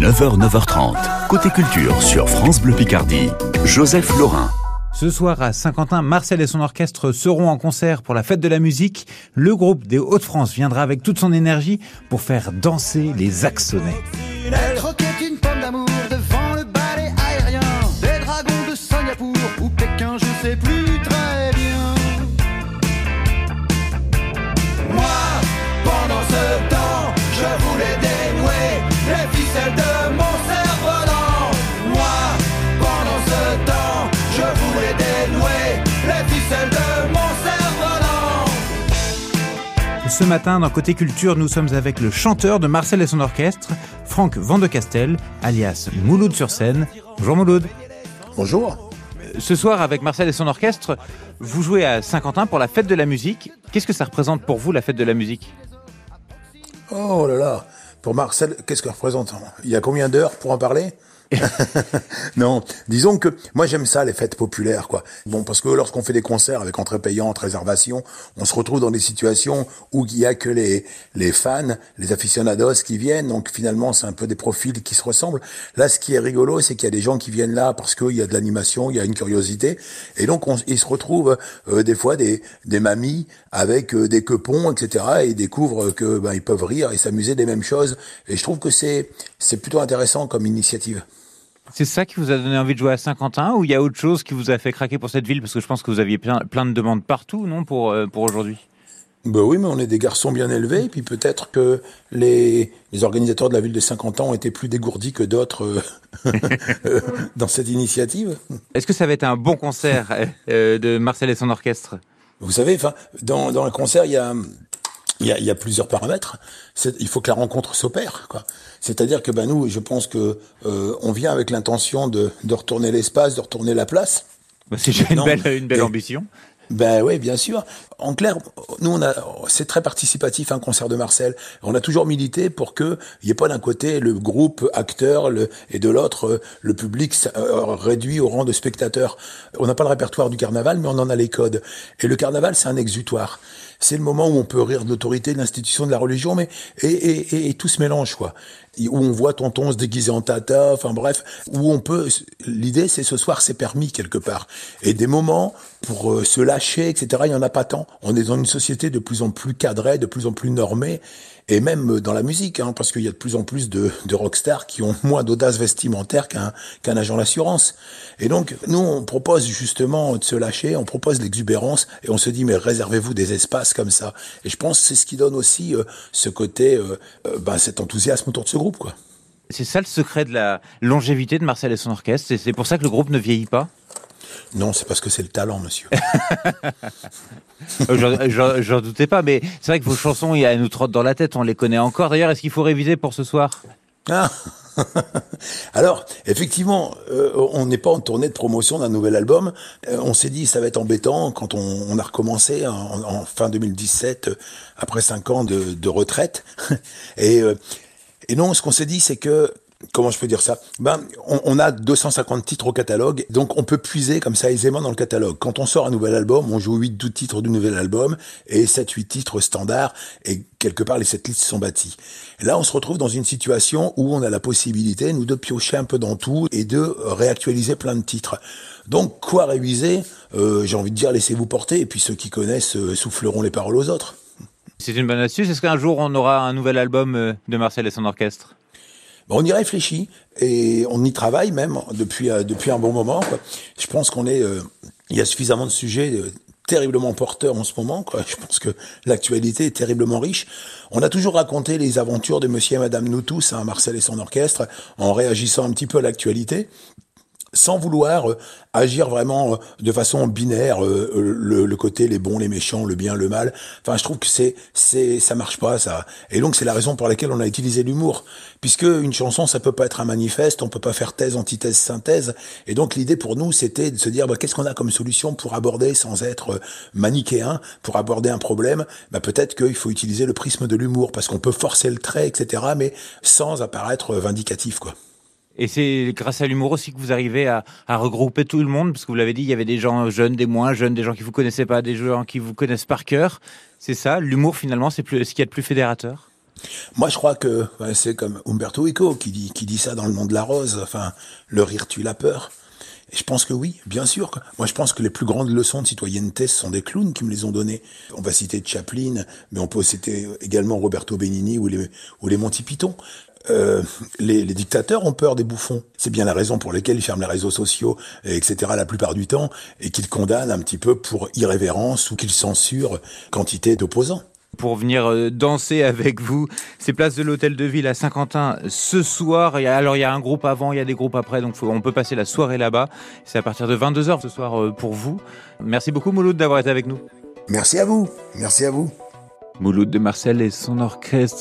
9h, 9h30. Côté culture sur France Bleu Picardie. Joseph Laurin. Ce soir à Saint-Quentin, Marcel et son orchestre seront en concert pour la fête de la musique. Le groupe des Hauts-de-France viendra avec toute son énergie pour faire danser les Axonnais. Ce matin, dans Côté Culture, nous sommes avec le chanteur de Marcel et son orchestre, Franck Vandecastel, alias Mouloud sur scène. Bonjour Mouloud. Bonjour. Ce soir, avec Marcel et son orchestre, vous jouez à Saint-Quentin pour la fête de la musique. Qu'est-ce que ça représente pour vous, la fête de la musique? Oh là là. Pour Marcel, qu'est-ce que représente? Il y a combien d'heures pour en parler? non, disons que moi j'aime ça les fêtes populaires quoi. Bon parce que lorsqu'on fait des concerts avec entrée payante, réservation, on se retrouve dans des situations où il y a que les les fans, les aficionados qui viennent. Donc finalement c'est un peu des profils qui se ressemblent. Là ce qui est rigolo c'est qu'il y a des gens qui viennent là parce qu'il y a de l'animation, il y a une curiosité et donc on, ils se retrouvent euh, des fois des des mamies avec euh, des quepons etc. et ils découvrent que ben ils peuvent rire et s'amuser des mêmes choses. Et je trouve que c'est c'est plutôt intéressant comme initiative. C'est ça qui vous a donné envie de jouer à Saint-Quentin ou il y a autre chose qui vous a fait craquer pour cette ville? Parce que je pense que vous aviez plein, plein de demandes partout, non, pour, euh, pour aujourd'hui? Ben oui, mais on est des garçons bien élevés, et puis peut-être que les, les organisateurs de la ville de Saint-Quentin ont été plus dégourdis que d'autres euh, dans cette initiative. Est-ce que ça va être un bon concert euh, de Marcel et son orchestre? Vous savez, enfin, dans, dans un concert, il y a, il y a, il y a plusieurs paramètres. Il faut que la rencontre s'opère. C'est-à-dire que ben nous, je pense que euh, on vient avec l'intention de, de retourner l'espace, de retourner la place. Bah, C'est une belle, une belle Et- ambition. Ben oui, bien sûr. En clair, nous on a, c'est très participatif un concert de Marcel. On a toujours milité pour que il y ait pas d'un côté le groupe acteur le, et de l'autre euh, le public euh, réduit au rang de spectateur. On n'a pas le répertoire du carnaval, mais on en a les codes. Et le carnaval, c'est un exutoire. C'est le moment où on peut rire de l'autorité, de l'institution, de la religion, mais et, et, et, et tout se mélange quoi. Où on voit tonton se déguiser en tata, enfin bref, où on peut. L'idée, c'est ce soir, c'est permis quelque part. Et des moments pour euh, se lâcher, etc. Il y en a pas tant. On est dans une société de plus en plus cadrée, de plus en plus normée, et même dans la musique, hein, parce qu'il y a de plus en plus de, rockstars qui ont moins d'audace vestimentaire qu'un agent d'assurance. Et donc, nous, on propose justement de se lâcher, on propose l'exubérance, et on se dit, mais réservez-vous des espaces comme ça. Et je pense que c'est ce qui donne aussi euh, ce côté, euh, euh, ben, cet enthousiasme autour de ce groupe, quoi. C'est ça le secret de la longévité de Marcel et son orchestre. C'est pour ça que le groupe ne vieillit pas? Non, c'est parce que c'est le talent, monsieur. Euh, j'en- doutais pas, mais c'est vrai que vos chansons, elles nous trottent dans la tête, on les connaît encore. D'ailleurs, est-ce qu'il faut réviser pour ce soir? Ah Alors, effectivement, euh, on n'est pas en tournée de promotion d'un nouvel album. Euh, on s'est dit, ça va être embêtant quand on, on a recommencé en, en fin 2017, euh, après cinq ans de, de retraite. Et, euh, et non, ce qu'on s'est dit, c'est que Comment je peux dire ça? Ben, on, a 250 titres au catalogue, donc on peut puiser comme ça aisément dans le catalogue. Quand on sort un nouvel album, on joue 8-12 titres du nouvel album et 7-8 titres standards, et quelque part les 7 listes sont bâties. Là, on se retrouve dans une situation où on a la possibilité, nous, de piocher un peu dans tout et de réactualiser plein de titres. Donc, quoi réviser? Euh, J'ai envie de dire, laissez-vous porter, et puis ceux qui connaissent euh, souffleront les paroles aux autres. C'est une bonne astuce. Est-ce qu'un jour on aura un nouvel album euh, de Marcel et son orchestre? On y réfléchit et on y travaille même depuis euh, depuis un bon moment. Quoi. Je pense qu'on est, euh, il y a suffisamment de sujets euh, terriblement porteurs en ce moment. Quoi. Je pense que l'actualité est terriblement riche. On a toujours raconté les aventures de Monsieur et Madame nous tous, hein, Marcel et son orchestre, en réagissant un petit peu à l'actualité sans vouloir euh, agir vraiment euh, de façon binaire, euh, euh, le, le côté les bons, les méchants, le bien, le mal. Enfin, je trouve que c'est c'est ça marche pas ça. Et donc c'est la raison pour laquelle on a utilisé l'humour, puisque une chanson ça peut pas être un manifeste, on peut pas faire thèse, antithèse, synthèse. Et donc l'idée pour nous c'était de se dire bah, qu'est-ce qu'on a comme solution pour aborder sans être manichéen, pour aborder un problème? Bah, peut-être qu'il faut utiliser le prisme de l'humour parce qu'on peut forcer le trait, etc. Mais sans apparaître vindicatif quoi. Et c'est grâce à l'humour aussi que vous arrivez à, regrouper tout le monde, parce que vous l'avez dit, il y avait des gens jeunes, des moins jeunes, des gens qui vous connaissaient pas, des gens qui vous connaissent par cœur. C'est ça, l'humour finalement, c'est ce qu'il y a de plus fédérateur? Moi, je crois que c'est comme Umberto Eco qui dit, ça dans Le Nom de la Rose. Enfin, le rire tue la peur. Et je pense que oui, bien sûr. Moi, je pense que les plus grandes leçons de citoyenneté, ce sont des clowns qui me les ont données. On va citer Chaplin, mais on peut citer également Roberto Benigni ou les, ou les Monty Python. Euh, les, les, dictateurs ont peur des bouffons. C'est bien la raison pour laquelle ils ferment les réseaux sociaux, etc. la plupart du temps, et qu'ils condamnent un petit peu pour irrévérence ou qu'ils censurent quantité d'opposants pour venir euh, danser avec vous. C'est place de l'Hôtel de Ville à Saint-Quentin ce soir. alors il y a un groupe avant, il y a des groupes après, donc on peut passer la soirée là-bas. C'est à partir de 22h ce soir euh, pour vous. Merci beaucoup Mouloud d'avoir été avec nous. Merci à vous. Merci à vous. Mouloud de Marcel et son orchestre.